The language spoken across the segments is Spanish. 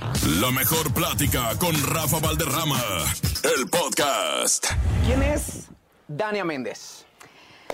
La mejor plática con Rafa Valderrama, el podcast. ¿Quién es Dania Méndez?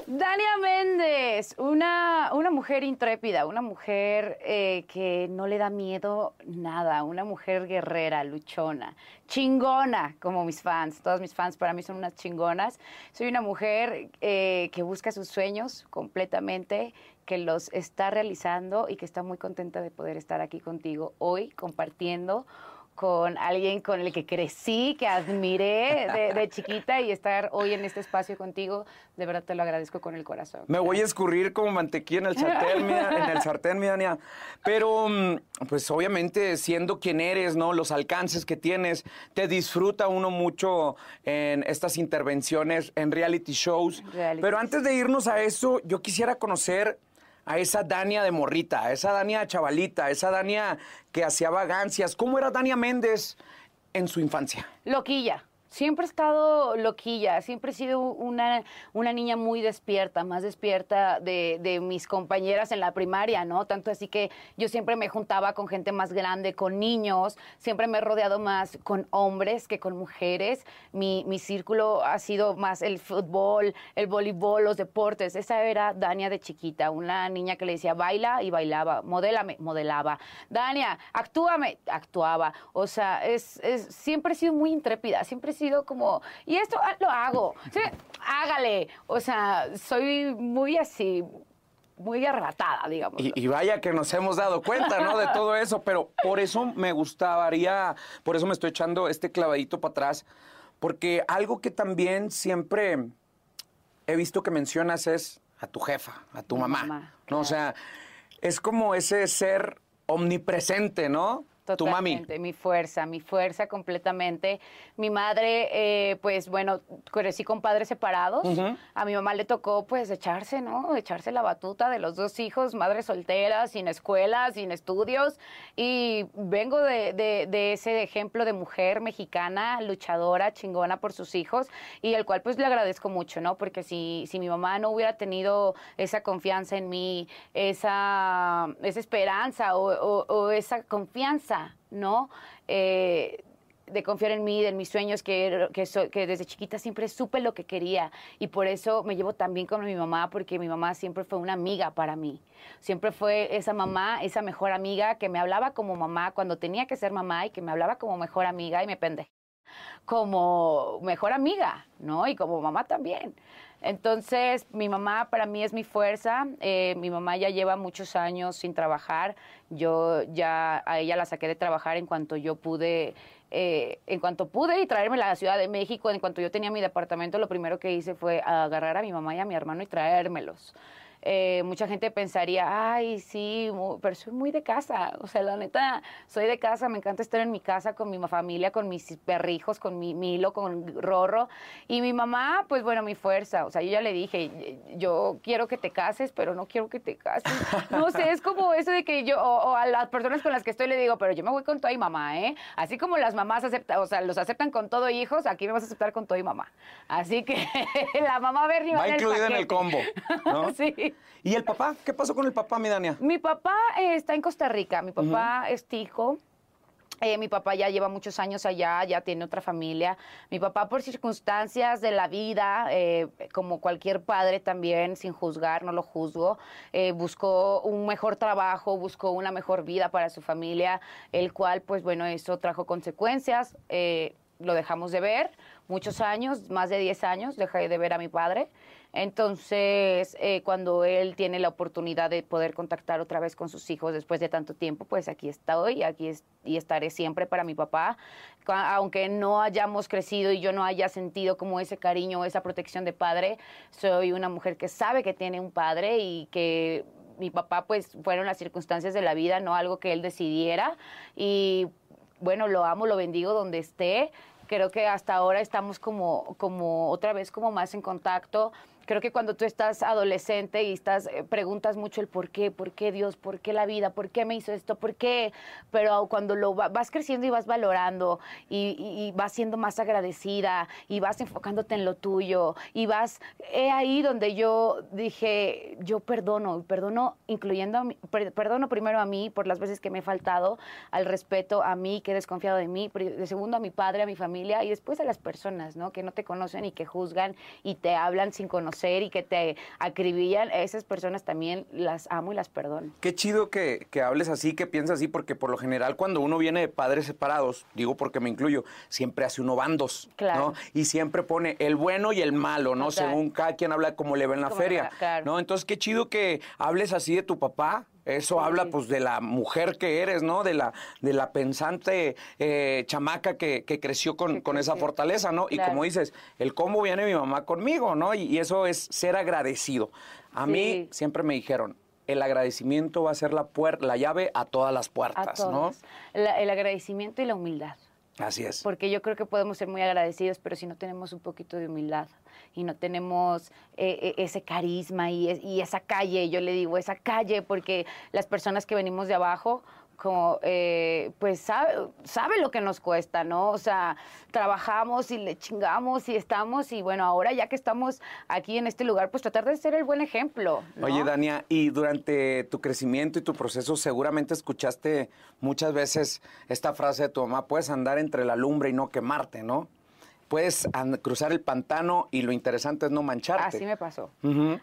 Dania Méndez, una, una mujer intrépida, una mujer eh, que no le da miedo nada, una mujer guerrera, luchona, chingona, como mis fans. Todos mis fans para mí son unas chingonas. Soy una mujer eh, que busca sus sueños completamente, que los está realizando y que está muy contenta de poder estar aquí contigo hoy compartiendo con alguien con el que crecí, que admiré de, chiquita y estar hoy en este espacio contigo, de verdad te lo agradezco con el corazón. Me voy a escurrir como mantequilla en el sartén, mi, en el sartén, mi Dania. Pero, mm, pues obviamente, siendo quien eres, ¿no? Los alcances que tienes, te disfruta uno mucho en estas intervenciones en reality shows. Pero antes de irnos a eso, yo quisiera conocer a esa Dania de morrita, a esa Dania chavalita, a esa Dania que hacía vagancias. ¿Cómo era Dania Méndez en su infancia? Loquilla. Siempre he estado loquilla, siempre he sido una, una niña muy despierta, más despierta de, mis compañeras en la primaria, ¿no? Tanto así que yo siempre me juntaba con gente más grande, con niños, siempre me he rodeado más con hombres que con mujeres. Mi, mi círculo ha sido más el fútbol, el voleibol, los deportes. Esa era Dania de chiquita, una niña que le decía baila y bailaba, modélame, modelaba. Dania, actúame, actuaba. O sea, es, es, siempre he sido muy intrépida, siempre he sido como, y esto ah, lo hago, hágale. O sea, soy muy así, muy arrebatada, digamos. Y, vaya que nos hemos dado cuenta, ¿no? De todo eso, pero por eso me gustaría, por eso me estoy echando este clavadito para atrás, porque algo que también siempre he visto que mencionas es a tu jefa, a tu mamá, ¿no? O sea, es como ese ser omnipresente, ¿no? Totalmente, tu mami. mi fuerza, mi fuerza completamente. Mi madre, eh, pues bueno, crecí con padres separados. A mi mamá le tocó pues echarse, ¿no? Echarse la batuta de los dos hijos, madre soltera, sin escuela, sin estudios. Y vengo de, de, ese ejemplo de mujer mexicana, luchadora, chingona por sus hijos, y el cual pues le agradezco mucho, ¿no? Porque si, si mi mamá no hubiera tenido esa confianza en mí, esa, esa esperanza o esa confianza, ¿no? Eh, de confiar en mí, de mis sueños, que, que, desde chiquita siempre supe lo que quería y por eso me llevo tan bien con mi mamá, porque mi mamá siempre fue una amiga para mí. Siempre fue esa mamá, esa mejor amiga que me hablaba como mamá cuando tenía que ser mamá y que me hablaba como mejor amiga y me pende como mejor amiga, ¿no? Y como mamá también. Entonces, mi mamá para mí es mi fuerza. Eh, mi mamá ya lleva muchos años sin trabajar. Yo ya a ella la saqué de trabajar en cuanto yo pude, eh, en cuanto pude y traerme a la Ciudad de México. En cuanto yo tenía mi departamento, lo primero que hice fue agarrar a mi mamá y a mi hermano y traérmelos. Eh, mucha gente pensaría, ay, sí, pero soy muy de casa. O sea, la neta, soy de casa, me encanta estar en mi casa con mi familia, con mis perrijos, con mi Milo, con Rorro. Y mi mamá, pues bueno, mi fuerza. O sea, yo ya le dije, yo quiero que te cases, pero no quiero que te cases. No sé, es como eso de que yo, o, a las personas con las que estoy le digo, pero yo me voy con todo y mamá, ¿eh? Así como las mamás aceptan, o sea, los aceptan con todo hijos, aquí me vas a aceptar con todo y mamá. Así que la mamá Bernie va, va incluida en el combo, ¿no? sí. ¿Y el papá? ¿Qué pasó con el papá, mi Dania? Mi papá eh, está en Costa Rica. Mi papá es tico. Eh, mi papá ya lleva muchos años allá, ya tiene otra familia. Mi papá, por circunstancias de la vida, eh, como cualquier padre también, sin juzgar, no lo juzgo, buscó un mejor trabajo, buscó una mejor vida para su familia, el cual, pues bueno, eso trajo consecuencias. lo dejamos de ver muchos años, más de 10 años, dejé de ver a mi padre. Entonces, eh, cuando él tiene la oportunidad de poder contactar otra vez con sus hijos después de tanto tiempo, pues aquí estoy, aquí y estaré siempre para mi papá. Aunque no hayamos crecido y yo no haya sentido como ese cariño esa protección de padre, soy una mujer que sabe que tiene un padre y que mi papá pues fueron las circunstancias de la vida, no algo que él decidiera. Y bueno, lo amo, lo bendigo donde esté creo que hasta ahora estamos como, como otra vez como más en contacto. Creo que cuando tú estás adolescente y estás eh, preguntas mucho el por qué, por qué Dios, por qué la vida, por qué me hizo esto, por qué, pero cuando lo va- vas creciendo y vas valorando y, vas siendo más agradecida y vas enfocándote en lo tuyo y vas, he ahí donde yo dije, yo perdono, perdono incluyendo, a mí- per- perdono primero a mí por las veces que me he faltado al respeto, a mí que he desconfiado de mí, de segundo a mi padre, a mi familia y después a las personas, ¿no? Que no te conocen y que juzgan y te hablan sin conocer y que te acribillan, esas personas también las amo y las perdono. Qué chido que, que hables así, que piensas así, porque por lo general cuando uno viene de padres separados, digo porque me incluyo, siempre hace uno bandos, Claro. ¿no? Y siempre pone el bueno y el malo, ¿no? Total. Según cada quien habla como le ve en la Como feria, va, claro. ¿no? Entonces qué chido que hables así de tu papá. Eso habla pues de la mujer que eres, ¿no? De la, de la pensante eh, chamaca que, que creció con, Que con esa fortaleza, ¿no? Y como dices, el cómo viene mi mamá conmigo, ¿no? Y, y eso es ser agradecido. A mí siempre me dijeron, el agradecimiento va a ser la puerta, la llave a todas las A puertas. La- el agradecimiento y la humildad. ¿no? Así es. Porque yo creo que podemos ser muy agradecidos, pero si no tenemos un poquito de humildad y no tenemos eh, eh, ese carisma y, es- y esa calle, yo le digo, esa calle, porque las personas que venimos de abajo, como, eh, pues sabe, sabe lo que nos cuesta, ¿no? O sea, trabajamos y le chingamos y estamos, y bueno, ahora ya que estamos aquí en este lugar, pues tratar de ser el buen ejemplo. Oye, Dania, y durante tu crecimiento y tu proceso seguramente escuchaste muchas veces esta frase de tu mamá, puedes andar entre la lumbre y no quemarte, ¿no? Puedes and- cruzar el pantano y lo interesante es no mancharte. Así me pasó.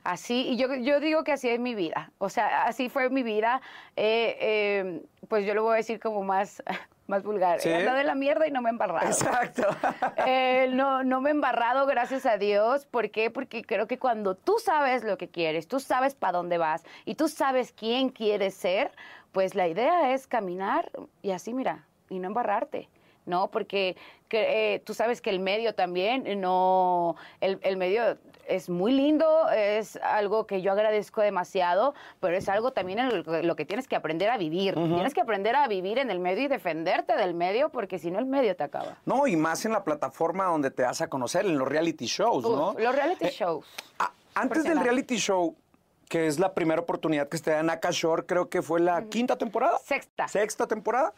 Así, y yo, yo digo que así es mi vida. O sea, así fue mi vida. Eh, eh, pues yo lo voy a decir como más, más vulgar. ¿Sí? He andado en la mierda y no me he embarrado. Exacto. Eh, no, no me he embarrado, gracias a Dios. ¿Por qué? Porque creo que cuando tú sabes lo que quieres, tú sabes para dónde vas y tú sabes quién quieres ser, pues la idea es caminar y así, mira, y no embarrarte. ¿no? Porque que, eh, tú sabes que el medio también, eh, no, el, el medio es muy lindo, es algo que yo agradezco demasiado, pero es algo también en lo, lo que tienes que aprender a vivir. Tienes que aprender a vivir en el medio y defenderte del medio, porque si no el medio te acaba. No, y más en la plataforma donde te vas a conocer, en los reality shows, ¿no? Los reality Eh, shows. Antes del reality show, que es la primera oportunidad que se da en Akashore, creo que fue la quinta temporada. Sexta. Sexta temporada,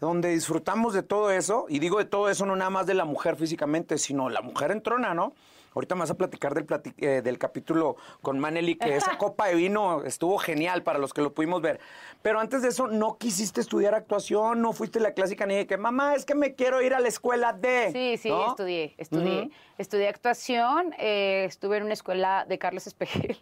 donde disfrutamos de todo eso. Y digo de todo eso no nada más de la mujer físicamente, sino la mujer en trona, ¿no? Ahorita me vas a platicar del, plati- eh, del capítulo con Maneli, que esa copa de vino estuvo genial para los que lo pudimos ver. Pero antes de eso, no quisiste estudiar actuación, no fuiste la clásica ni de que, mamá, es que me quiero ir a la escuela de... Sí, sí, ¿no? estudié, estudié. Estudié actuación, eh, estuve en una escuela de Carlos Espejel.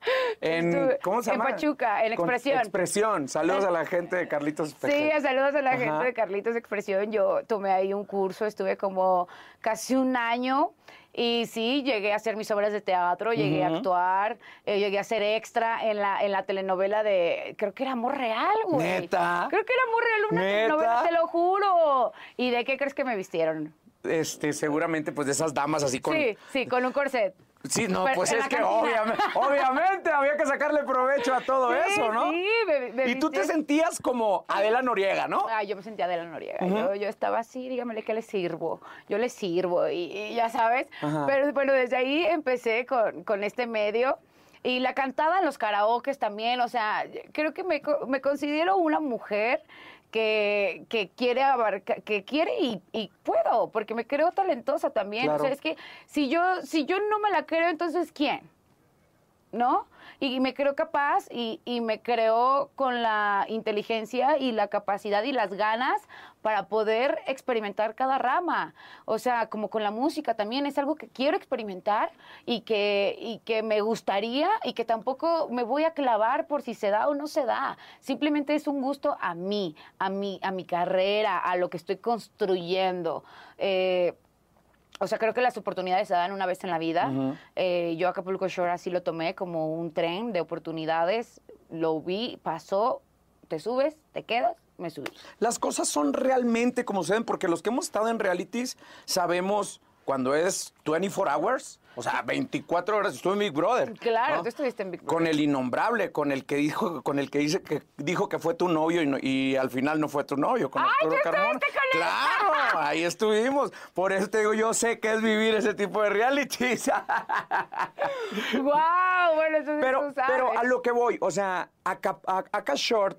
En, Estuve ¿Cómo se en llama? Pachuca, en Con- Expresión. Expresión. Saludos a la gente de Carlitos Sí, Espejel. saludos a la gente de Carlitos Expresión. Yo tomé ahí un curso, estuve como casi un año. Y sí, llegué a hacer mis obras de teatro, llegué a actuar, eh, llegué a ser extra en la, en la telenovela de, creo que era Amor Real, güey. ¿Neta? Creo que era Amor Real, una ¿Neta? telenovela, te lo juro. ¿Y de qué crees que me vistieron? Este, seguramente, pues de esas damas así con. Sí, sí, con un corset. Sí, no, Pero pues es que obviamente, obviamente había que sacarle provecho a todo Sí, eso, ¿no? sí, me- me y tú te sentías como Adela Noriega, ¿no? Ah, yo me sentía de la Noriega. yo, yo estaba así, dígamele que le sirvo. Yo le sirvo y, y ya sabes. Ajá. Pero bueno, desde ahí empecé con, con este medio. Y la cantada en los karaokes también. O sea, creo que me, me considero una mujer que, que quiere abarcar, que quiere y, y puedo, porque me creo talentosa también. Claro. O sea, es que si yo, si yo no me la creo, entonces ¿quién? ¿No? Y me creo capaz y, y me creo con la inteligencia y la capacidad y las ganas para poder experimentar cada rama. O sea, como con la música también es algo que quiero experimentar y que, y que me gustaría y que tampoco me voy a clavar por si se da o no se da. Simplemente es un gusto a mí, a mí, a mi carrera, a lo que estoy construyendo. Eh, o sea, creo que las oportunidades se dan una vez en la vida. Eh, yo Acapulco Shore así lo tomé como un tren de oportunidades. Lo vi, pasó, te subes, te quedas, me subí. Las cosas son realmente como se ven, porque los que hemos estado en realities sabemos cuando es 24 hours. O sea, 24 horas estuve en Big Brother. Claro, ¿no? tú estuviste en Big Brother. Con el innombrable, con el que dijo, con el que dice que dijo que fue tu novio y, no- y al final no fue tu novio, con ¡Ay, Arturo tú Carmona. él! Claro, ahí estuvimos. Por eso te digo, yo sé que es vivir ese tipo de realities. ¡Wow! Bueno, eso sí pero, tú sabes. pero a lo que voy, o sea, acá, acá Short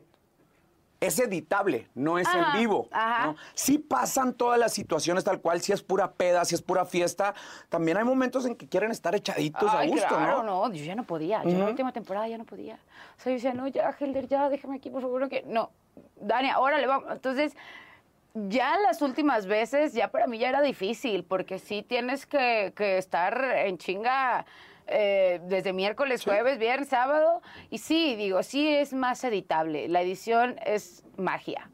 es editable, no es Ajá, en vivo. ajá. ¿no? Sí pasan todas las situaciones tal cual, si es pura peda, si es pura fiesta. También hay momentos en que quieren estar echaditos Ay, a gusto, claro, ¿no? Yo ya no podía. Yo en la última temporada ya no podía. O sea, yo decía, no, ya, Helder, ya, déjame aquí, por favor. no Que... No, Dani, órale, vamos. Entonces, ya las últimas veces, ya para mí ya era difícil, porque sí tienes que, que estar en chinga eh, desde miércoles, jueves, viernes, sábado. Y sí, digo, sí es más editable. La edición es magia.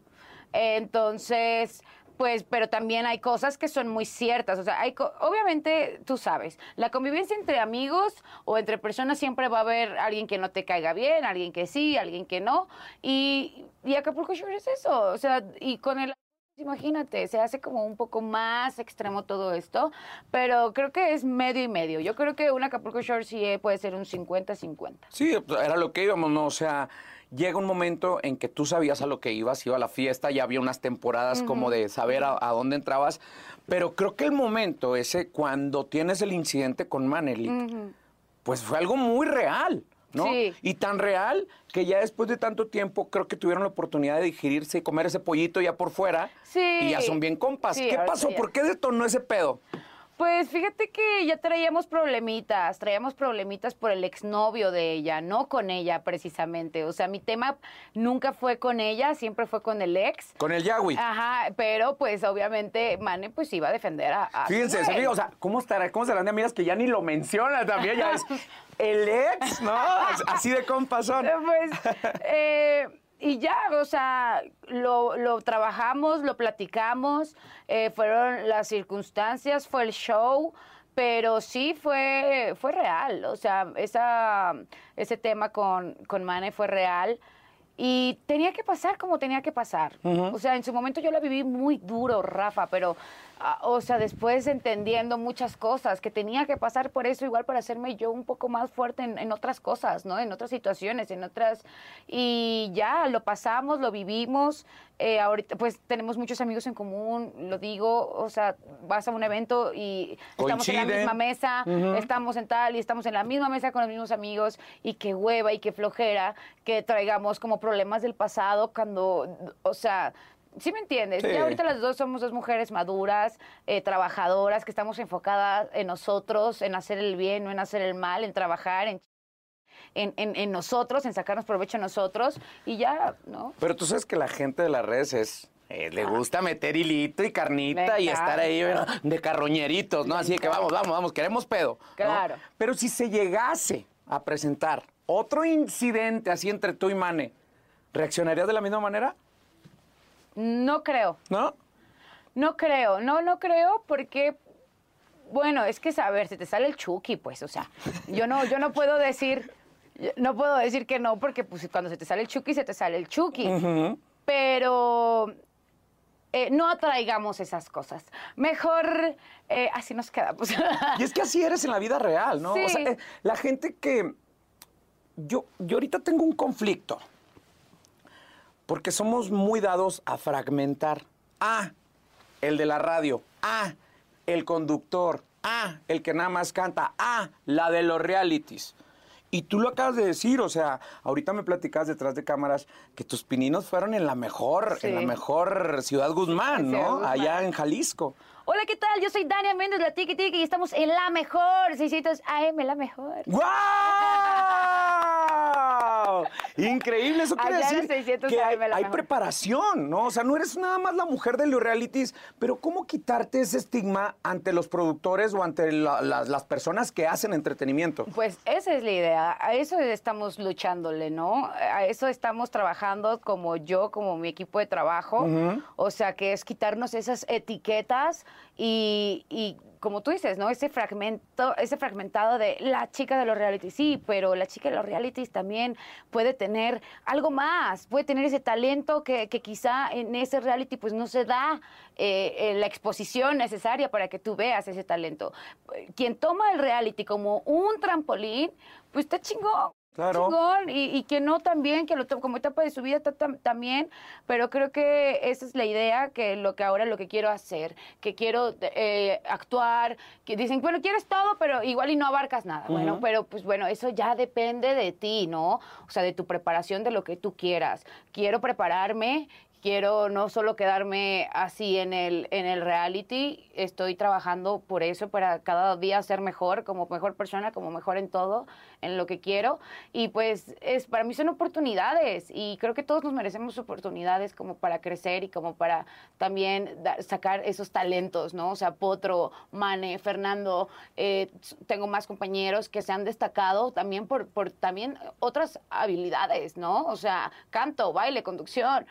Entonces, pues, pero también hay cosas que son muy ciertas. O sea, hay co- obviamente, tú sabes, la convivencia entre amigos o entre personas siempre va a haber alguien que no te caiga bien, alguien que sí, alguien que no. Y, y Acapulco Shore es eso. O sea, y con el Imagínate, se hace como un poco más extremo todo esto, pero creo que es medio y medio. Yo creo que un Acapulco Shore sí eh, puede ser un 50-50. Sí, pues, era lo que íbamos, ¿no? O sea, llega un momento en que tú sabías a lo que ibas, iba a la fiesta, ya había unas temporadas como de saber a, a dónde entrabas, pero creo que el momento ese, cuando tienes el incidente con Manelik, pues fue algo muy real, ¿no? Sí. Y tan real que ya después de tanto tiempo creo que tuvieron la oportunidad de digerirse y comer ese pollito ya por fuera. Sí. Y ya son bien compas. Sí, ¿Qué pasó? ya. ¿Por qué detonó ese pedo? Pues fíjate que ya traíamos problemitas, traíamos problemitas por el exnovio de ella, no con ella precisamente. O sea, mi tema nunca fue con ella, siempre fue con el ex. Con el Yahweh. Ajá, pero pues obviamente Mane pues iba a defender a... Fíjense, fija, o sea, ¿cómo estará? ¿Cómo serán de amigas que ya ni lo mencionan también? Ya es el ex, ¿no? Así de compas son. Eh, Pues, eh, y ya, o sea, lo, lo trabajamos, lo platicamos, eh, fueron las circunstancias, fue el show, pero sí fue, fue real, o sea, esa, ese tema con, con Mane fue real. Y tenía que pasar como tenía que pasar. O sea, en su momento yo la viví muy duro, Rafa, pero, ah, o sea, después entendiendo muchas cosas, que tenía que pasar por eso igual para hacerme yo un poco más fuerte en, en otras cosas, ¿no? En otras situaciones, en otras... Y ya, lo pasamos, lo vivimos. Eh, ahorita, pues, tenemos muchos amigos en común, lo digo, o sea, vas a un evento y estamos en la misma mesa, estamos en tal y estamos en la misma mesa con los mismos amigos y qué hueva y qué flojera que traigamos como problemas del pasado cuando, o sea, ¿sí me entiendes? Sí. Ya ahorita las dos somos dos mujeres maduras, eh, trabajadoras, que estamos enfocadas en nosotros, en hacer el bien, no en hacer el mal, en trabajar, en en, en, en nosotros, en sacarnos provecho a nosotros y ya, ¿no? Pero tú sabes que la gente de las redes es. eh, le gusta meter hilito y carnita y estar ahí ¿verdad? de carroñeritos, ¿no? Así de que vamos, vamos, vamos, queremos pedo. ¿no? Claro. Pero si se llegase a presentar otro incidente así entre tú y Mane, ¿reaccionarías de la misma manera? No creo. ¿No? No creo, no, no creo porque, bueno, es que a ver, se te sale el Chucky, pues, o sea, yo no, yo no puedo decir, no puedo decir que no porque pues cuando se te sale el Chucky, se te sale el Chucky. Pero eh, no atraigamos esas cosas. Mejor eh, así nos quedamos. Y es que así eres en la vida real, ¿no? O sea, eh, la gente que. Yo, yo ahorita tengo un conflicto. Porque somos muy dados a fragmentar. Ah, el de la radio. Ah, el conductor. Ah, el que nada más canta. Ah, la de los realities. Y tú lo acabas de decir, o sea, ahorita me platicabas detrás de cámaras que tus pininos fueron en la mejor, en la mejor Ciudad Guzmán, Ciudad ¿no? Guzmán. Allá en Jalisco. Hola, ¿qué tal? Yo soy Dania Méndez, la Tiki Tiki, y estamos en La Mejor, 600 AM, La Mejor. ¡Guau! Increíble, eso quiere Allá decir 600 que hay, preparación, ¿no? O sea, no eres nada más la mujer de los realities, pero ¿cómo quitarte ese estigma ante los productores o ante la- la- las personas que hacen entretenimiento? Pues esa es la idea, a eso estamos luchándole, ¿no? A eso estamos trabajando como yo, como mi equipo de trabajo, o sea, que es quitarnos esas etiquetas y, y como tú dices, ¿no? Ese fragmento, ese fragmentado de la chica de los realities, sí, pero la chica de los realities también puede tener algo más, puede tener ese talento que, que quizá en ese reality pues no se da eh, eh, la exposición necesaria para que tú veas ese talento. Quien toma el reality como un trampolín, pues está chingón. Claro. Chingón, y, y que no también, que lo como etapa de su vida ta- tam- también, pero creo que esa es la idea, que lo que ahora lo que quiero hacer, que quiero eh, actuar, que dicen, bueno, quieres todo, pero igual y no abarcas nada. Bueno, Ujú. pero pues bueno, eso ya depende de ti, ¿no? O sea, de tu preparación, de lo que tú quieras. Quiero prepararme, quiero no solo quedarme así en el, en el reality, estoy trabajando por eso, para cada día ser mejor, como mejor persona, como mejor en todo, en lo que quiero. Y pues es para mí son oportunidades y creo que todos nos merecemos oportunidades como para crecer y como para también da- sacar esos talentos, ¿no? O sea, Potro, Mane, Fernando, eh, tengo más compañeros que se han destacado también por, por también otras habilidades, ¿no? O sea, canto, baile, conducción.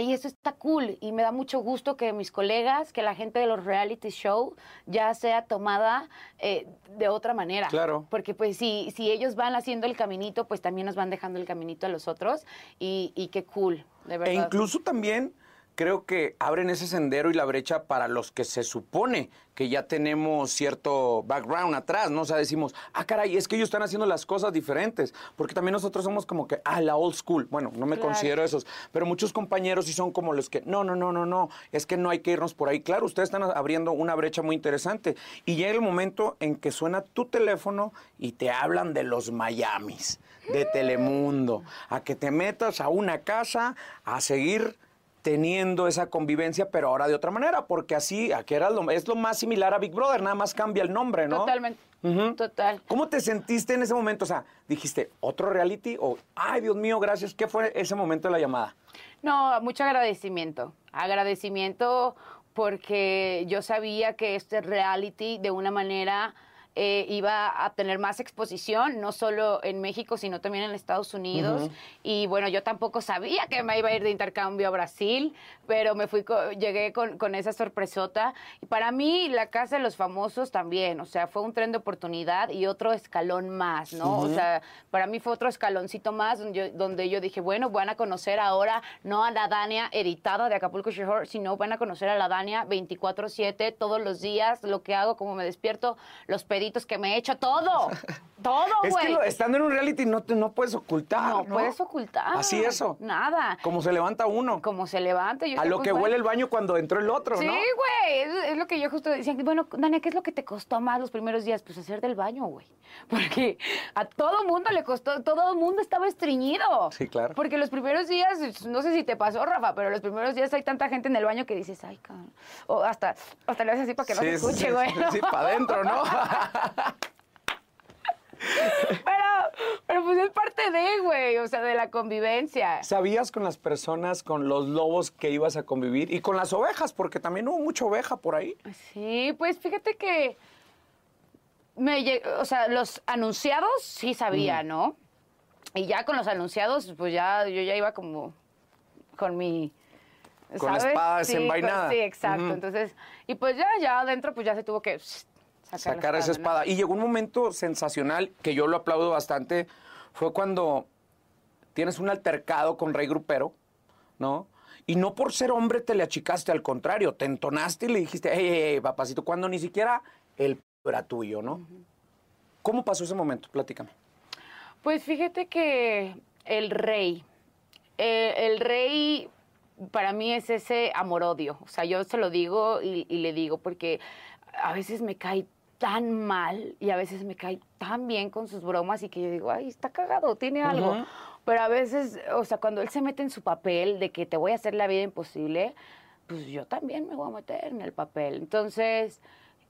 Y eso está cool y me da mucho gusto que mis colegas, que la gente de los reality show ya sea tomada eh, de otra manera. Claro. Porque pues si, si ellos van haciendo el caminito, pues también nos van dejando el caminito a los otros y, y qué cool, de verdad. E incluso también creo que abren ese sendero y la brecha para los que se supone que ya tenemos cierto background atrás, ¿no? O sea, decimos, ah, caray, es que ellos están haciendo las cosas diferentes, porque también nosotros somos como que, ah, la old school. Bueno, no me Claro. considero esos, pero muchos compañeros sí son como los que, no, no, no, no, no, es que no hay que irnos por ahí. Claro, ustedes están abriendo una brecha muy interesante y llega el momento en que suena tu teléfono y te hablan de los Miamis, de Telemundo, a que te metas a una casa a seguir teniendo esa convivencia, pero ahora de otra manera, porque así, aquí era lo, es lo más similar a Big Brother, nada más cambia el nombre, ¿no? Totalmente. Total. ¿Cómo te sentiste en ese momento? O sea, dijiste, ¿otro reality? O, ay, Dios mío, gracias. ¿Qué fue ese momento de la llamada? No, mucho agradecimiento. Agradecimiento porque yo sabía que este reality de una manera eh, iba a tener más exposición, no solo en México, sino también en Estados Unidos. Y bueno, yo tampoco sabía que me iba a ir de intercambio a Brasil, pero me fui, co- llegué con, con esa sorpresota. Y para mí, la Casa de los Famosos también, o sea, fue un tren de oportunidad y otro escalón más, ¿no? O sea, para mí fue otro escaloncito más donde yo, donde yo dije, bueno, van a conocer ahora no a la Dania editada de Acapulco Shore, sino van a conocer a la Dania 24/7 todos los días, lo que hago, cómo me despierto, los peditos que me he hecho, todo, todo, Es güey. que lo- estando en un reality no, te, no puedes ocultar. no, No, puedes ocultar. Así eso. Nada. Como se levanta uno. Como se levanta. yo a lo que huele el baño cuando entró el otro, Sí, ¿no? güey, es, es lo que yo justo decía. Bueno, Dania, ¿qué es lo que te costó más los primeros días? Pues hacer del baño, güey. Porque a todo mundo le costó, todo mundo estaba estreñido. Sí, claro. Porque los primeros días, no sé si te pasó, Rafa, pero los primeros días hay tanta gente en el baño que dices, ay, cabrón. O hasta, hasta le haces así para que no se Sí, sí, escuche, sí, güey. Sí, para adentro, ¿no? Pero, pero pues es parte de, güey, o sea, de la convivencia. ¿Sabías con las personas, con los lobos que ibas a convivir? Y con las ovejas, porque también hubo mucha oveja por ahí. Sí, pues fíjate que me o sea, los anunciados sí sabía, ¿no? Y ya con los anunciados, pues ya yo ya iba como con mi Con ¿sabes? espada Sí, con- desenvainada. Sí, exacto. Entonces, y pues ya ya adentro pues ya se tuvo que sacar, esa ¿no? espada. Y llegó un momento sensacional que yo lo aplaudo bastante. Fue cuando tienes un altercado con Rey Grupero, ¿no? Y no por ser hombre te le achicaste, al contrario, te entonaste y le dijiste, hey, hey, hey, papacito, cuando ni siquiera el p era tuyo, ¿no? ¿Cómo pasó ese momento? Platícame. Pues fíjate que el rey, eh, el rey para mí es ese amor-odio. O sea, yo se lo digo y, y le digo porque a veces me cae tan mal y a veces me cae tan bien con sus bromas y que yo digo, ay, está cagado, tiene algo. Pero a veces, o sea, cuando él se mete en su papel de que te voy a hacer la vida imposible, pues yo también me voy a meter en el papel. Entonces,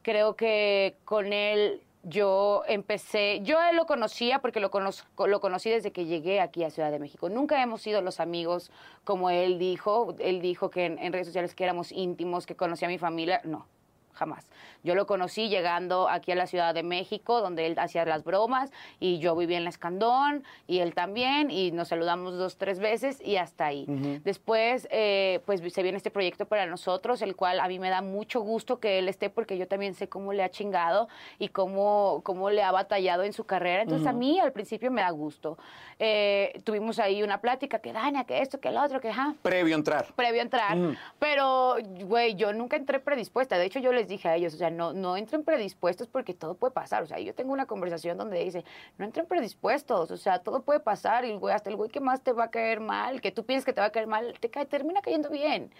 creo que con él yo empecé, yo él lo conocía porque lo, conozco, lo conocí desde que llegué aquí a Ciudad de México. Nunca hemos sido los amigos como él dijo. Él dijo que en, en redes sociales que éramos íntimos, que conocía a mi familia. No, jamás. Yo lo conocí llegando aquí a la Ciudad de México, donde él hacía las bromas y yo vivía en la Escandón y él también y nos saludamos dos, tres veces y hasta ahí. Después, eh, pues se viene este proyecto para nosotros, el cual a mí me da mucho gusto que él esté porque yo también sé cómo le ha chingado y cómo, cómo le ha batallado en su carrera. Entonces a mí al principio me da gusto. Eh, tuvimos ahí una plática que daña, que esto, que lo otro, que ja. Previo entrar. Previo entrar. Pero, güey, yo nunca entré predispuesta. De hecho, yo les dije a ellos, o sea, no, no entren predispuestos porque todo puede pasar. O sea, yo tengo una conversación donde dice, no entren predispuestos, o sea, todo puede pasar y el güey, hasta el güey que más te va a caer mal, que tú piensas que te va a caer mal, te cae, termina cayendo bien,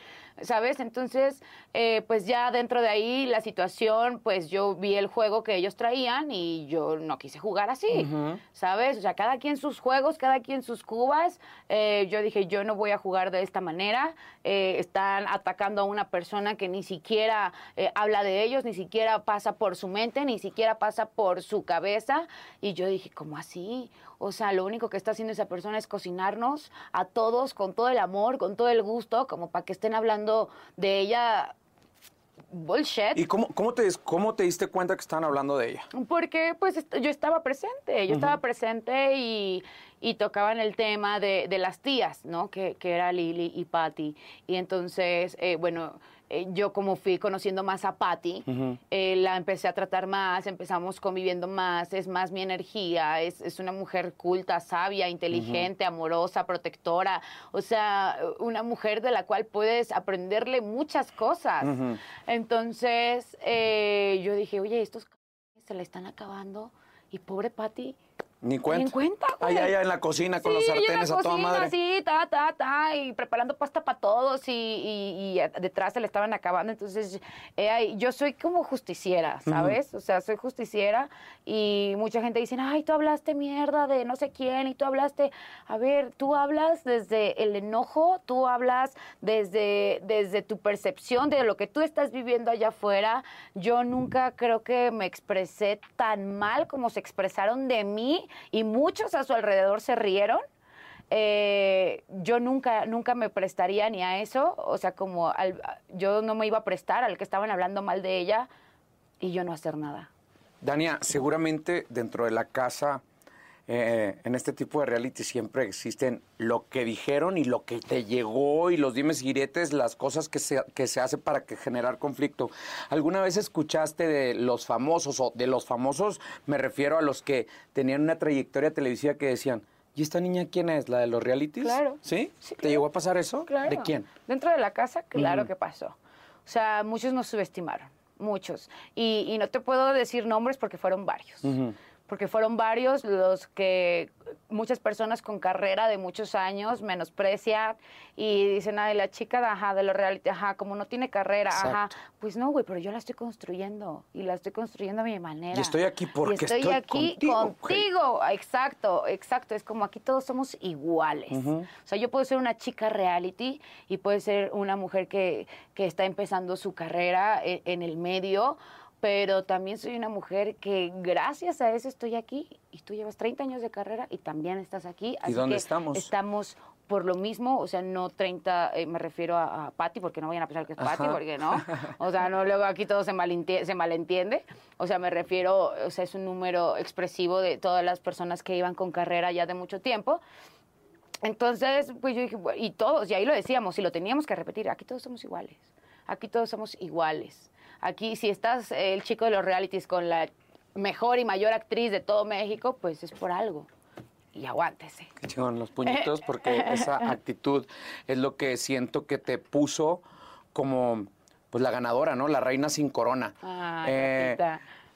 ¿sabes? Entonces, eh, pues ya dentro de ahí la situación, pues yo vi el juego que ellos traían y yo no quise jugar así, ¿sabes? O sea, cada quien sus juegos, cada quien sus cubas. Eh, yo dije, yo no voy a jugar de esta manera. Eh, están atacando a una persona que ni siquiera habla de ellos, ni siquiera pasa por su mente, ni siquiera pasa por su cabeza. Y yo dije, ¿cómo así? O sea, lo único que está haciendo esa persona es cocinarnos a todos con todo el amor, con todo el gusto, como para que estén hablando de ella bullshit. ¿Y cómo, cómo, te, cómo te diste cuenta que estaban hablando de ella? Porque pues yo estaba presente, yo estaba presente y, y, tocaban el tema de, de las tías, ¿no? Que, que, era Lily y Patty. Y entonces, eh, bueno eh, yo como fui conociendo más a Patty, eh, la empecé a tratar más, empezamos conviviendo más, es más mi energía, es, es una mujer culta, sabia, inteligente, amorosa, protectora, o sea, una mujer de la cual puedes aprenderle muchas cosas. Entonces, eh, yo dije, oye, estos se le están acabando y pobre Patty ni cuenta. Ni cuenta, güey. Allá, allá en la cocina con los sartenes a toda madre. Sí, ta, ta, ta, y preparando pasta para todos y, y, detrás se le estaban acabando. Entonces, eh, yo soy como justiciera, ¿sabes? O sea, soy justiciera y mucha gente dice, ay, tú hablaste mierda de no sé quién y tú hablaste, a ver, tú hablas desde el enojo, tú hablas desde, desde tu percepción de lo que tú estás viviendo allá afuera. Yo nunca creo que me expresé tan mal como se expresaron de mí y muchos a su alrededor se rieron. Eh, yo nunca, nunca me prestaría ni a eso, o sea, como yo no me iba a prestar al que estaban hablando mal de ella y yo no hacer nada. Dania, seguramente dentro de la casa, eh, en este tipo de reality siempre existen lo que dijeron y lo que te llegó y los dimes y diretes, las cosas que se, que se hace para que generar conflicto. ¿Alguna vez escuchaste de los famosos, o de los famosos me refiero a los que tenían una trayectoria televisiva que decían, ¿y esta niña quién es? ¿La de los realities? Claro. ¿Sí? ¿Te llegó a pasar eso? Claro. ¿De quién? Dentro de la casa, claro que pasó. O sea, muchos nos subestimaron, muchos. Y, no te puedo decir nombres porque fueron varios porque fueron varios los que muchas personas con carrera de muchos años menosprecian y dicen, ay, la chica de, ajá, de lo reality, ajá, como no tiene carrera, ajá. Pues no, güey, pero yo la estoy construyendo y la estoy construyendo a mi manera. Y estoy aquí porque estoy, aquí contigo. Exacto, exacto. Es como aquí todos somos iguales. O sea, yo puedo ser una chica reality y puede ser una mujer que, que está empezando su carrera en, en el medio pero también soy una mujer que gracias a eso estoy aquí y tú llevas 30 años de carrera y también estás aquí. Así ¿Y dónde estamos? Estamos por lo mismo, o sea, no 30, eh, me refiero a, a Patti, porque no vayan a pensar que es Patti, porque no. O sea, no, luego aquí todo se, se malentiende. O sea, me refiero, o sea, es un número expresivo de todas las personas que iban con carrera ya de mucho tiempo. Entonces, pues yo dije, y todos, y ahí lo decíamos, y lo teníamos que repetir, aquí todos somos iguales. Aquí todos somos iguales. Aquí, si estás eh, el chico de los realities con la mejor y mayor actriz de todo México, pues es por algo. Y aguántese. Qué chingón, los puñitos, porque esa actitud es lo que siento que te puso como pues la ganadora, ¿no? La reina sin corona. Ah, eh,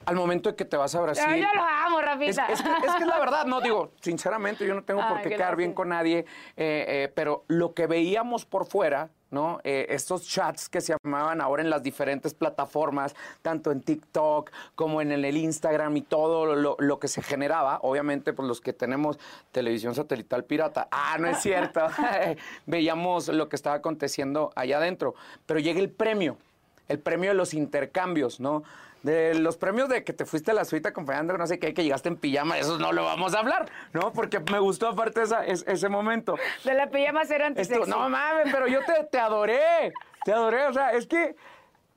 al momento de que te vas a Brasil. yo lo amo, Rafita. Es, que, es, la verdad, no digo, sinceramente, yo no tengo por qué quedar bien con nadie, eh, eh, pero lo que veíamos por fuera, ¿no? Eh, estos chats que se llamaban ahora en las diferentes plataformas, tanto en TikTok como en el Instagram y todo lo, lo, que se generaba, obviamente, pues los que tenemos televisión satelital pirata, ah, no es cierto, veíamos lo que estaba aconteciendo allá adentro, pero llega el premio, el premio de los intercambios, ¿no? De los premios de que te fuiste a la suite acompañando, no sé qué, que llegaste en pijama, eso no lo vamos a hablar, ¿no? Porque me gustó aparte esa, ese momento. De la pijama ser antes No mames, pero yo te, te adoré, te adoré, o sea, es que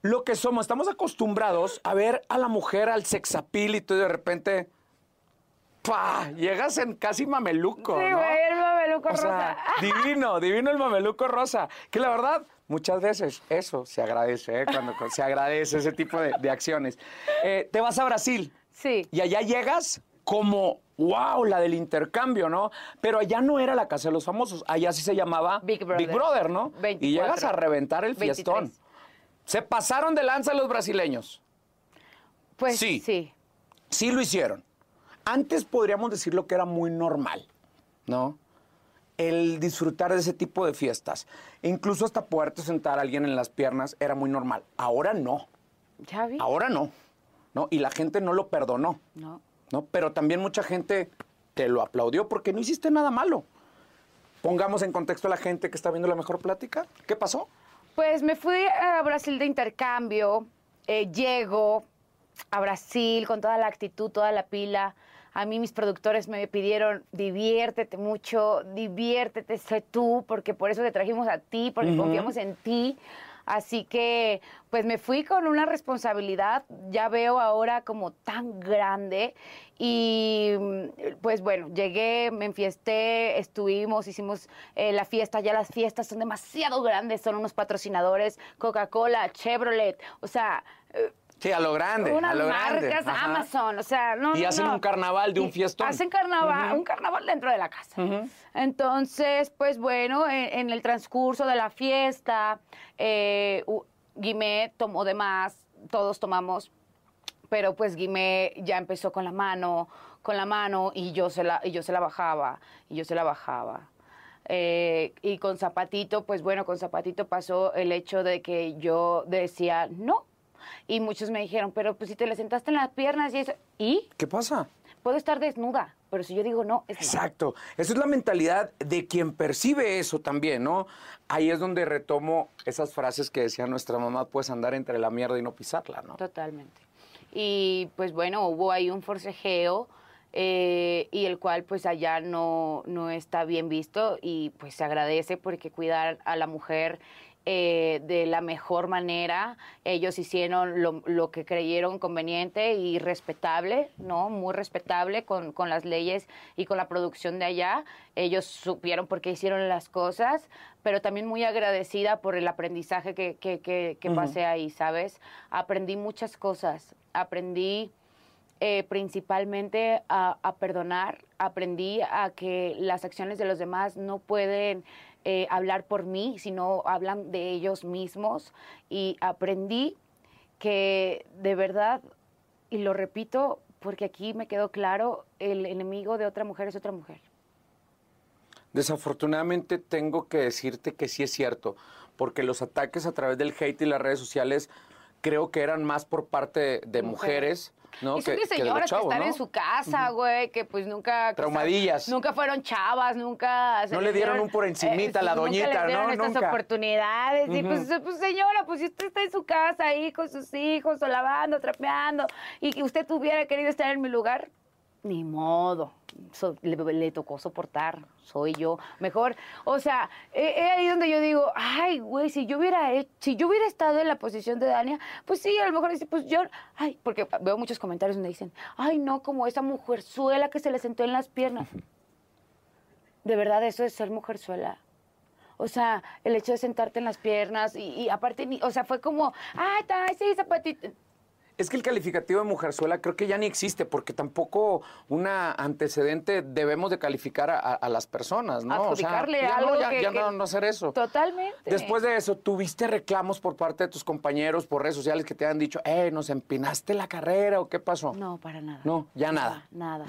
lo que somos. Estamos acostumbrados a ver a la mujer al sexapil y tú de repente. ¡pah! Llegas en casi mameluco. Sí, ¿no? güey, el mameluco O sea, rosa. divino, divino el mameluco rosa. Que la verdad, muchas veces eso se agradece, ¿eh? Cuando se agradece ese tipo de, de acciones. Eh, te vas a Brasil. Sí. Y allá llegas como, wow, la del intercambio, ¿no? Pero allá no era la casa de los famosos, allá sí se llamaba Big Brother. ¿no? 24. Y llegas a reventar el 23. fiestón. Se pasaron de lanza los brasileños. Pues Sí. sí. Sí lo hicieron. Antes podríamos decir lo que era muy normal, ¿no? El disfrutar de ese tipo de fiestas. Incluso hasta poderte sentar a alguien en las piernas era muy normal. Ahora no. ¿Ya vi? Ahora no. ¿no? Y la gente no lo perdonó. No. ¿no? Pero también mucha gente te lo aplaudió porque no hiciste nada malo. Pongamos en contexto a la gente que está viendo la mejor plática. ¿Qué pasó? Pues me fui a Brasil de intercambio, eh, llego a Brasil con toda la actitud, toda la pila. A mí mis productores me pidieron, diviértete mucho, diviértete, sé tú, porque por eso te trajimos a ti, porque confiamos en ti. Así que, pues me fui con una responsabilidad, ya veo ahora como tan grande. Y pues bueno, llegué, me enfiesté, estuvimos, hicimos eh, la fiesta. Ya las fiestas son demasiado grandes, son unos patrocinadores, Coca-Cola, Chevrolet, o sea, eh, Sí, a lo grande. unas a lo grande. marcas, Ajá. Amazon, o sea, no. Y hacen no. un carnaval de un fiestón. Hacen carnaval, un carnaval dentro de la casa. Entonces, pues bueno, en, en el transcurso de la fiesta, eh, Guimé tomó de más, todos tomamos, pero pues Guimé ya empezó con la mano, con la mano y yo se la, y yo se la bajaba, y yo se la bajaba. Eh, y con Zapatito, pues bueno, con Zapatito pasó el hecho de que yo decía no. Y muchos me dijeron, pero pues si te le sentaste en las piernas y eso. ¿Y? ¿Qué pasa? Puedo estar desnuda, pero si yo digo no, es. Exacto. Esa es la mentalidad de quien percibe eso también, ¿no? Ahí es donde retomo esas frases que decía nuestra mamá, puedes andar entre la mierda y no pisarla, ¿no? Totalmente. Y pues bueno, hubo ahí un forcejeo eh, y el cual pues allá no, no está bien visto y pues se agradece porque cuidar a la mujer eh, de la mejor manera. Ellos hicieron lo, lo que creyeron conveniente y respetable, ¿no? Muy respetable con, con las leyes y con la producción de allá. Ellos supieron por qué hicieron las cosas, pero también muy agradecida por el aprendizaje que, que, que, que pasé ahí, ¿sabes? Aprendí muchas cosas. Aprendí eh, principalmente a, a perdonar, aprendí a que las acciones de los demás no pueden eh, hablar por mí, sino hablan de ellos mismos. Y aprendí que de verdad, y lo repito porque aquí me quedó claro, el enemigo de otra mujer es otra mujer. Desafortunadamente tengo que decirte que sí es cierto, porque los ataques a través del hate y las redes sociales creo que eran más por parte de mujeres, ¿no? y son que, de que señoras que, chavos, están ¿no? en su casa, güey, que pues nunca... que Traumadillas. Nunca fueron chavas, nunca... se No le dieron un por encimita a la doñita, dieron ¿no? estas Nunca. oportunidades. Y pues, pues, señora, pues si usted está en su casa ahí con sus hijos, o lavando, trapeando, y que usted tuviera querido estar en mi lugar, ni modo. So- le, le tocó soportar, soy yo. Mejor, o sea, es ahí donde yo digo, ay, güey, si yo hubiera he- si yo hubiera estado en la posición de Dania, pues sí, a lo mejor dice, pues yo, ay, porque veo muchos comentarios donde dicen, ay, no, como esa mujerzuela que se le sentó en las piernas. De verdad, eso es ser mujerzuela. O sea, el hecho de sentarte en las piernas y, y aparte, ni- o sea, fue como, ay, ta, sí, zapatito. Es que el calificativo de mujerzuela creo que ya ni existe, porque tampoco una antecedente debemos de calificar a, a- a las personas, ¿no? O sea, Adjudicarle ya algo no, ya, que- ya que- no, no hacer eso. Totalmente. Después de eso, ¿tuviste reclamos por parte de tus compañeros por redes sociales que te han dicho, eh, nos empinaste la carrera o qué pasó? No, para nada. No, ya nada. Nada.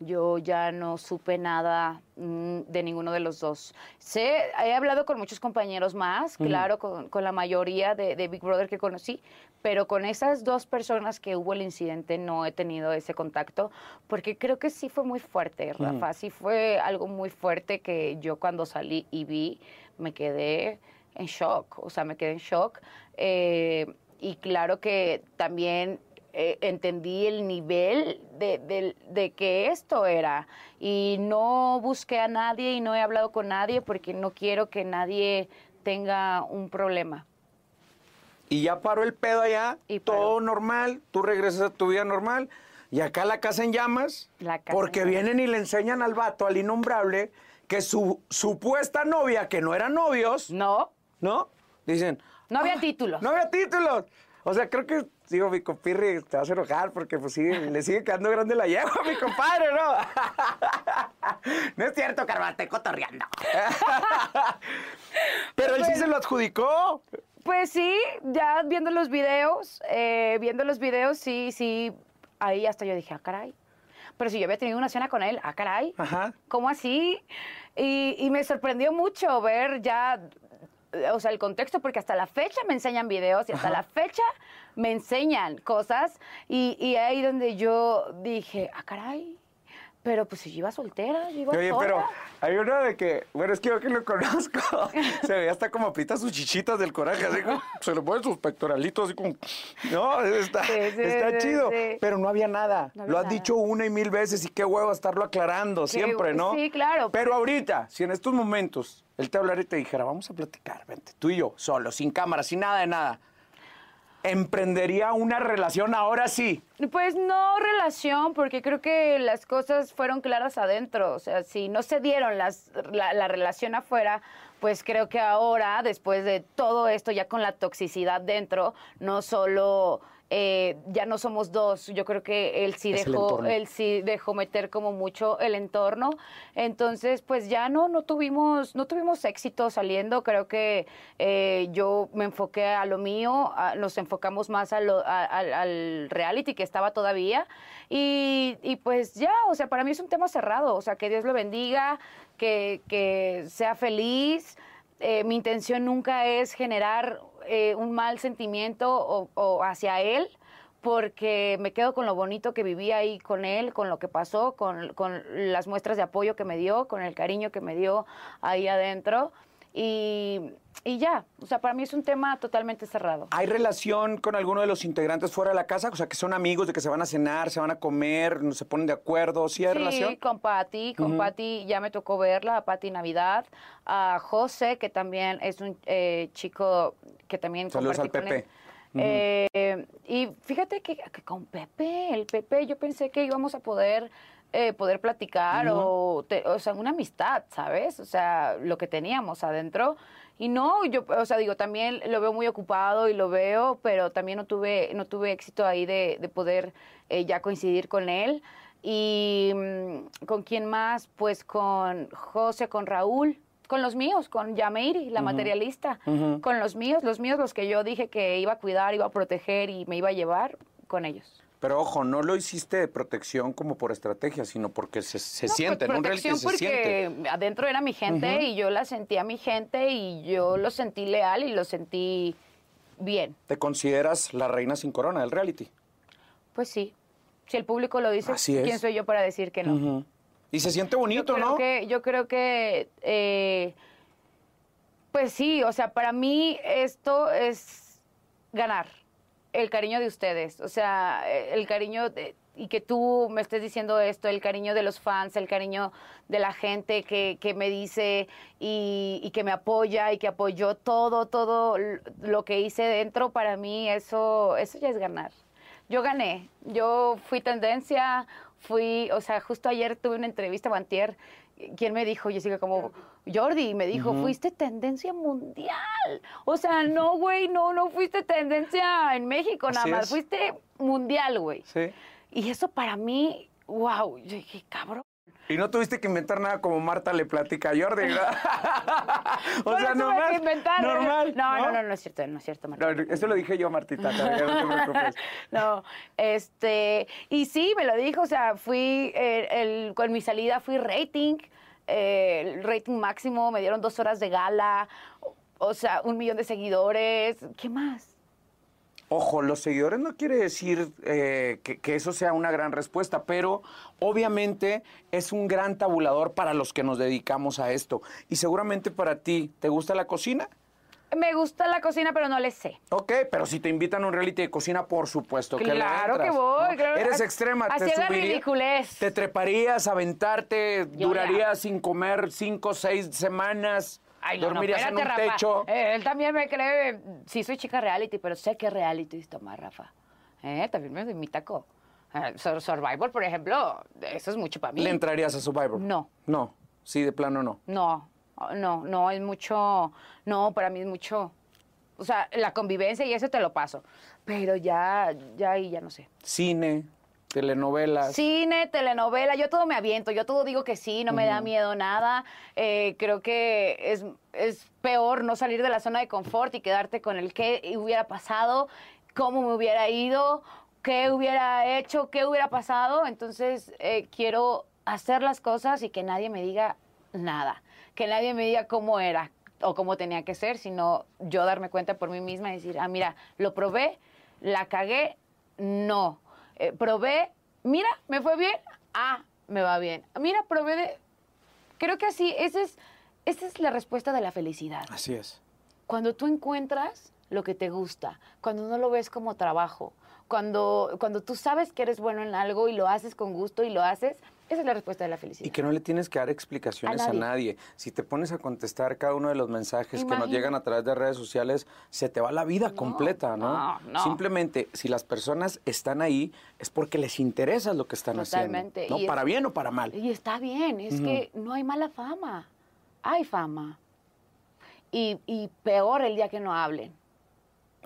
Yo ya no supe nada de ninguno de los dos. Sé, he hablado con muchos compañeros más, claro, con, con la mayoría de, de Big Brother que conocí, pero con esas dos personas que hubo el incidente no he tenido ese contacto, porque creo que sí fue muy fuerte, Rafa. Sí fue algo muy fuerte que yo cuando salí y vi, me quedé en shock, o sea, me quedé en shock. Eh, y claro que también eh, entendí el nivel de, de- de que esto era. Y no busqué a nadie y no he hablado con nadie porque no quiero que nadie tenga un problema. Y ya paró el pedo allá, Y paró. todo normal, tú regresas a tu vida normal. Y acá la casa en llamas, La casa porque en vienen y le enseñan al vato, al innombrable, que su supuesta novia, que no eran novios, No, ¿no? Dicen. no había "Ah, títulos. No había títulos. O sea, creo que, digo, mi compirri te vas a enojar porque pues sí, le sigue quedando grande la yegua a mi compadre, ¿no? no es cierto, Carbate, cotorreando. Pero él sí se lo adjudicó. Pues sí, ya viendo los videos, eh, viendo los videos, sí, sí, ahí hasta yo dije, ah, caray. Pero si yo había tenido una cena con él, ah, caray. Ajá. ¿Cómo así? Y, y me sorprendió mucho ver ya, o sea, el contexto, porque hasta la fecha me enseñan videos y hasta la fecha me enseñan cosas. Y, y ahí donde yo dije, ah, caray. Pero pues si yo iba soltera, yo iba Oye, sola. pero hay una de que, bueno, es que yo que lo conozco, se ve hasta como aprieta sus chichitas del coraje, así como se le ponen sus pectoralitos, así como, no, está, Sí, sí, está sí, chido, pero no había nada. No había lo has nada. dicho una y mil veces y qué huevo estarlo aclarando siempre, ¿no? sí, claro. Pero ahorita, si en estos momentos él te hablara y te dijera, vamos a platicar, vente, tú y yo, solo, sin cámara, sin nada de nada, emprendería una relación ahora sí. Pues no relación, porque creo que las cosas fueron claras adentro. O sea, si no se dieron las, la, la relación afuera, pues creo que ahora, después de todo esto, ya con la toxicidad dentro, no solo eh, ya no somos dos. Yo creo que él sí Es dejó, él sí dejó meter como mucho el entorno. Entonces, pues ya no, no tuvimos, no tuvimos éxito saliendo. Creo que eh, yo me enfoqué a lo mío, a- nos enfocamos más a lo- a- al- al reality que estaba todavía. Y, y pues ya, o sea, para mí es un tema cerrado. O sea, que Dios lo bendiga, que, que sea feliz. Eh, mi intención nunca es generar eh, un mal sentimiento o- o hacia él porque me quedo con lo bonito que viví ahí con él, con lo que pasó, con, con las muestras de apoyo que me dio, con el cariño que me dio ahí adentro. Y, y ya, o sea, para mí es un tema totalmente cerrado. ¿Hay relación con alguno de los integrantes fuera de la casa? O sea, que son amigos, de que se van a cenar, se van a comer, se ponen de acuerdo. ¿Sí hay Sí, relación? con Patti, con Patti ya me tocó verla, a Patti Navidad, a José, que también es un eh, chico que también Saludos al. Pepe. Eh, y fíjate que, que con Pepe, el Pepe, yo pensé que íbamos a poder eh, poder platicar o, te- o sea, una amistad, ¿sabes? O sea, lo que teníamos adentro. Y no, yo, o sea, digo, también lo veo muy ocupado y lo veo, pero también no tuve, no tuve éxito ahí de, de poder eh, ya coincidir con él. Y mm, con quién más, pues con José, con Raúl, con los míos, con Yameiri, la materialista, con los míos, los míos, los que yo dije que iba a cuidar, iba a proteger y me iba a llevar con ellos. Pero ojo, no lo hiciste de protección como por estrategia, sino porque se, se No, siente, pues, en un reality protección se porque siente. adentro era mi gente y yo la sentía mi gente y yo lo sentí leal y lo sentí bien. ¿Te consideras la reina sin corona del reality? Pues sí. Si el público lo dice, Así. ¿quién soy yo para decir que no? Y se siente bonito, yo creo ¿no? Que, yo creo que, eh, pues sí, o sea, para mí esto es ganar el cariño de ustedes, o sea, el cariño y que tú me estés diciendo esto, el cariño de los fans, el cariño de la gente que, que me dice y, que me apoya y que apoyó todo, todo lo que hice dentro, para mí eso, eso ya es ganar. Yo gané, yo fui tendencia, fui, o sea, justo ayer tuve una entrevista, Bantier, quien me dijo, Jessica, como, Jordi, me dijo, fuiste tendencia mundial. O sea, no, güey, no, no fuiste tendencia en México nada Así más, es. fuiste mundial, güey. Sí. Y eso para mí, wow, yo dije, cabrón. Y no tuviste que inventar nada como Marta le platica a Jordi, ¿verdad? o No sea, tuve normal. que inventar, normal. No, no, no, no es cierto, no es cierto, Marta. No, eso lo dije yo, Martita, todavía no te preocupes. no, este, y sí, me lo dijo, o sea, fui, eh, el, con mi salida fui rating, eh, rating máximo, me dieron dos horas de gala, o, sea, un millón de seguidores, ¿qué más? Ojo, los seguidores no quiere decir eh, que eso sea una gran respuesta, pero obviamente es un gran tabulador para los que nos dedicamos a esto. Y seguramente para ti, ¿te gusta la cocina? Me gusta la cocina, pero no le sé. Ok, pero si te invitan a un reality de cocina, por supuesto que le Claro entras, que voy, ¿no? claro. Eres extrema, te la subiría- ridiculez. Te treparías, aventarte, Yo durarías ya. sin comer cinco, seis semanas. Ay, no, no, ¿Dormirías en un Rafa. techo? Eh, él también me cree, sí soy chica reality, pero sé que reality es tomar, Rafa. Eh, también me mi taco. Eh, Sur- Survivor, por ejemplo, eso es mucho para mí. ¿Le entrarías a Survivor? No. No, sí, de plano no. No, no, no, es mucho, no, para mí es mucho, o sea, la convivencia y eso te lo paso, pero ya, ya ahí ya no sé. Cine, telenovelas. Cine, telenovela, yo todo me aviento, yo todo digo que sí, no me da miedo nada. Eh, creo que es, es peor no salir de la zona de confort y quedarte con el qué hubiera pasado, cómo me hubiera ido, qué hubiera hecho, qué hubiera pasado. Entonces, eh, quiero hacer las cosas y que nadie me diga nada, que nadie me diga cómo era o cómo tenía que ser, sino yo darme cuenta por mí misma y decir, ah, mira, lo probé, la cagué, no. Eh, probé, mira, me fue bien, ah, me va bien. Mira, probé de... Creo que así, esa es, esa es la respuesta de la felicidad. Así es. Cuando tú encuentras lo que te gusta, cuando no lo ves como trabajo, cuando, cuando tú sabes que eres bueno en algo y lo haces con gusto y lo haces, esa es la respuesta de la felicidad. Y que no le tienes que dar explicaciones a A nadie. Si te pones a contestar cada uno de los mensajes que nos llegan a través de redes sociales, se te va la vida No, completa, ¿no? no, no. Simplemente, si las personas están ahí, es porque les interesa lo que están Totalmente. haciendo. ¿no? Y es- Para bien o para mal. Y está bien, es que no hay mala fama, hay fama. Y, y peor el día que no hablen.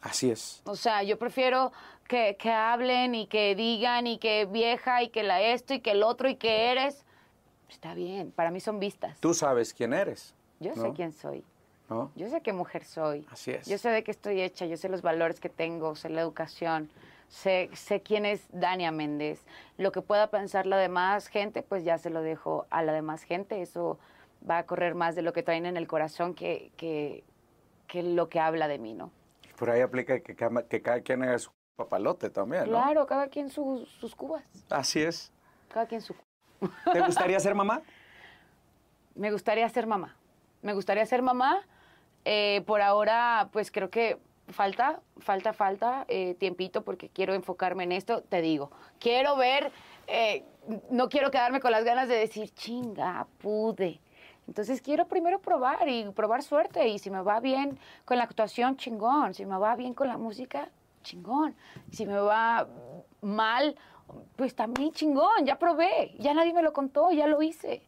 Así es. O sea, yo prefiero que, que hablen y que digan y que vieja y que la esto y que el otro y que eres. Está bien, para mí son vistas. Tú sabes quién eres. Yo ¿no? sé quién soy. ¿no? Yo sé qué mujer soy. Así es. Yo sé de qué estoy hecha, yo sé los valores que tengo, sé la educación, sé, sé quién es Dania Méndez. Lo que pueda pensar la demás gente, pues ya se lo dejo a la demás gente. Eso va a correr más de lo que traen en el corazón que, que, que lo que habla de mí, ¿no? Por ahí aplica que, que cada quien haga su papalote también, ¿no? Claro, cada quien sus, sus cubas. Así es. Cada quien su ¿Te gustaría ser mamá? Me gustaría ser mamá. Me gustaría ser mamá. Eh, por ahora, pues creo que falta, falta, falta eh, tiempito porque quiero enfocarme en esto. Te digo, quiero ver, eh, no quiero quedarme con las ganas de decir, chinga, pude. Entonces quiero primero probar y probar suerte. Y si me va bien con la actuación, chingón. Si me va bien con la música, chingón. Si me va mal, pues también chingón. Ya probé. Ya nadie me lo contó, ya lo hice.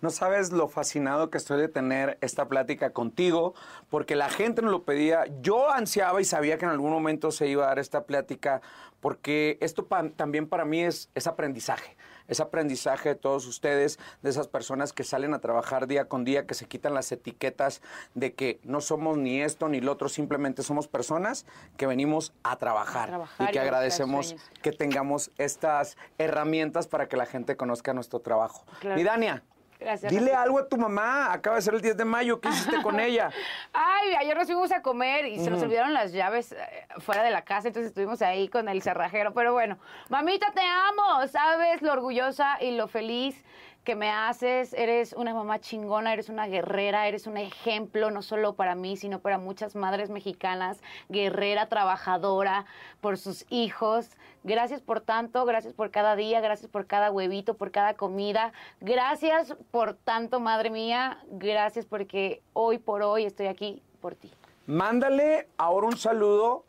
No sabes lo fascinado que estoy de tener esta plática contigo, porque la gente nos lo pedía. Yo ansiaba y sabía que en algún momento se iba a dar esta plática, porque esto también para mí es, es aprendizaje. Es aprendizaje de todos ustedes, de esas personas que salen a trabajar día con día, que se quitan las etiquetas de que no somos ni esto ni lo otro, simplemente somos personas que venimos a trabajar, A trabajar y que agradecemos que tengamos estas herramientas para que la gente conozca nuestro trabajo. Claro. Y Dania, Gracias, Dile algo a tu mamá. Acaba de ser el 10 de mayo. ¿Qué hiciste con ella? Ay, ayer nos fuimos a comer y se nos olvidaron las llaves eh, fuera de la casa, entonces estuvimos ahí con el cerrajero. Pero bueno, mamita, te amo. Sabes lo orgullosa y lo feliz que me haces. Eres una mamá chingona, eres una guerrera, eres un ejemplo, no solo para mí, sino para muchas madres mexicanas. Guerrera, trabajadora por sus hijos. Gracias por tanto, gracias por cada día, gracias por cada huevito, por cada comida. Gracias por tanto, madre mía. Gracias porque hoy por hoy estoy aquí por ti. Mándale ahora un saludo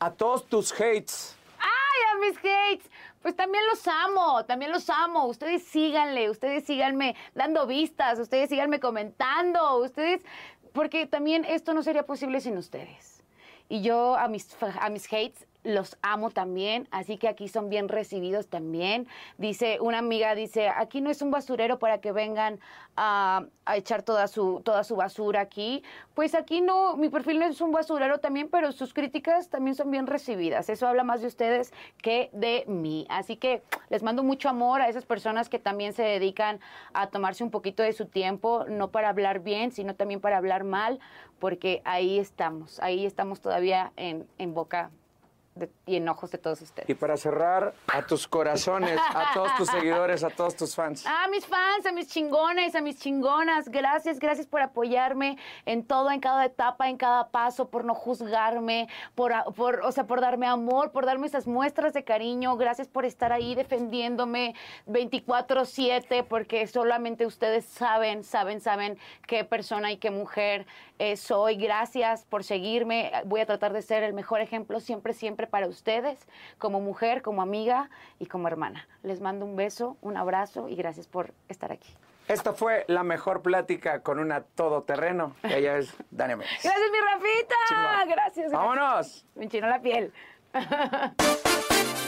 a todos tus hates. ¡Ay, a mis hates! Pues también los amo, también los amo. Ustedes síganle, ustedes síganme dando vistas, ustedes síganme comentando, ustedes, porque también esto no sería posible sin ustedes. Y yo a mis, a mis hates los amo también, así que aquí son bien recibidos también. Dice, una amiga dice, aquí no es un basurero para que vengan a, echar toda su, toda su basura aquí. Pues aquí no, mi perfil no es un basurero también, pero sus críticas también son bien recibidas. Eso habla más de ustedes que de mí. Así que les mando mucho amor a esas personas que también se dedican a tomarse un poquito de su tiempo, no para hablar bien, sino también para hablar mal, porque ahí estamos, ahí estamos todavía en, en boca de- y en ojos de todos ustedes. Y para cerrar, a tus corazones, a todos tus seguidores, a todos tus fans. A mis fans, a mis chingones, a mis chingonas, gracias, gracias por apoyarme en todo, en cada etapa, en cada paso, por no juzgarme, por, por, o sea, por darme amor, por darme esas muestras de cariño, gracias por estar ahí defendiéndome 24/7, porque solamente ustedes saben, saben, saben qué persona y qué mujer eh, soy. Gracias por seguirme, voy a tratar de ser el mejor ejemplo siempre, siempre para ustedes, como mujer, como amiga y como hermana. Les mando un beso, un abrazo y gracias por estar aquí. Esta fue la mejor plática con una todoterreno. Ella es Dania Méndez. Gracias, mi Rafita. Chingón. Gracias. ¡Vámonos! Me enchinó la piel.